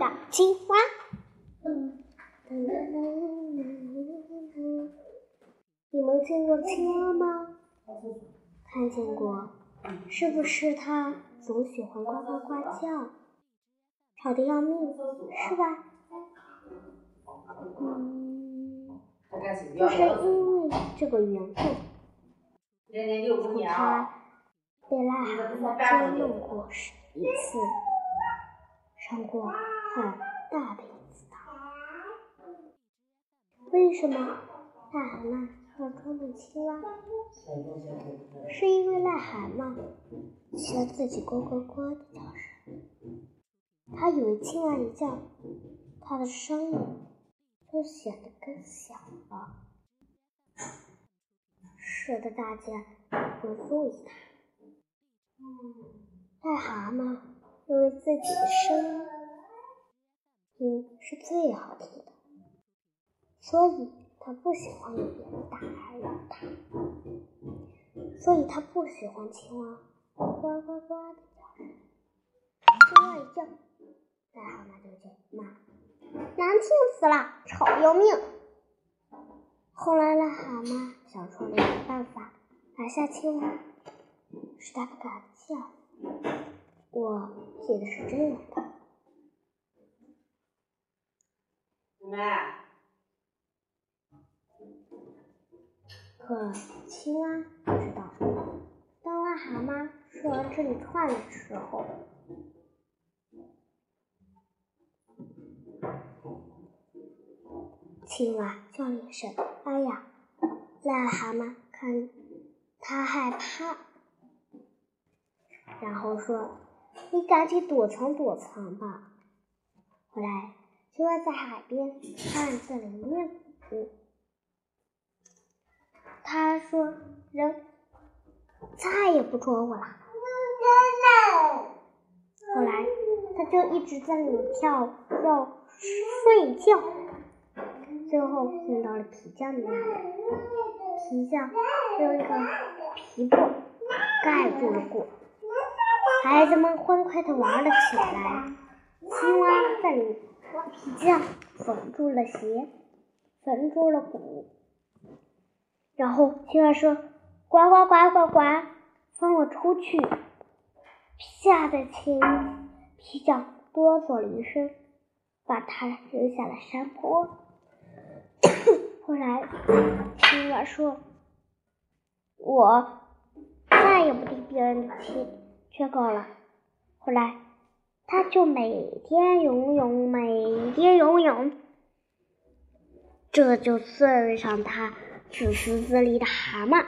大青蛙。你们见过青蛙吗？看见过，是不是它总喜欢呱呱呱叫，吵得要命，是吧？嗯，就是因为这个缘故，它被癞蛤蟆捉弄过一次，伤过很大的一次疼。为什么癞蛤蟆要捉弄青蛙？是因为癞蛤蟆起了自己呱呱呱的叫声，它以为青蛙一叫，它的声音就显得更小了，使得大家不注意它。癞蛤蟆认为自己的声音是最好听的，所以他不喜欢有别人打扰它，所以他不喜欢青蛙呱呱呱的叫声。青蛙一叫，癞蛤蟆就叫骂：“难听死了，吵要命！”后来癞蛤蟆想出了一个办法，拿下青蛙，使它不敢叫。我记得是这样的。可青蛙不知道，当癞蛤蟆说完这一串的时候，青蛙叫了一声：“哎呀！”癞蛤蟆看它害怕，然后说：“你赶紧躲藏躲藏吧。”后来，青蛙在海边暗自里面鼓。他说：“人再也不捉我了。”后来，他就一直在里跳跳睡觉。最后碰到了皮匠的那里，皮匠用一个皮布盖住了鼓，孩子们欢快地玩了起来。青蛙在里皮匠缝住了鞋，缝住了鼓。然后青蛙说：“呱呱呱呱呱，放我出去！”吓得青皮匠哆嗦了一声，把它扔下了山坡。后来青蛙说：“我再也不听别人的劝劝告了。”后来他就每天游泳，每天游泳，这就算上他。自私自利的蛤蟆，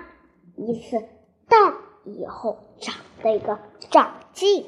一次荡以后长了一个长进。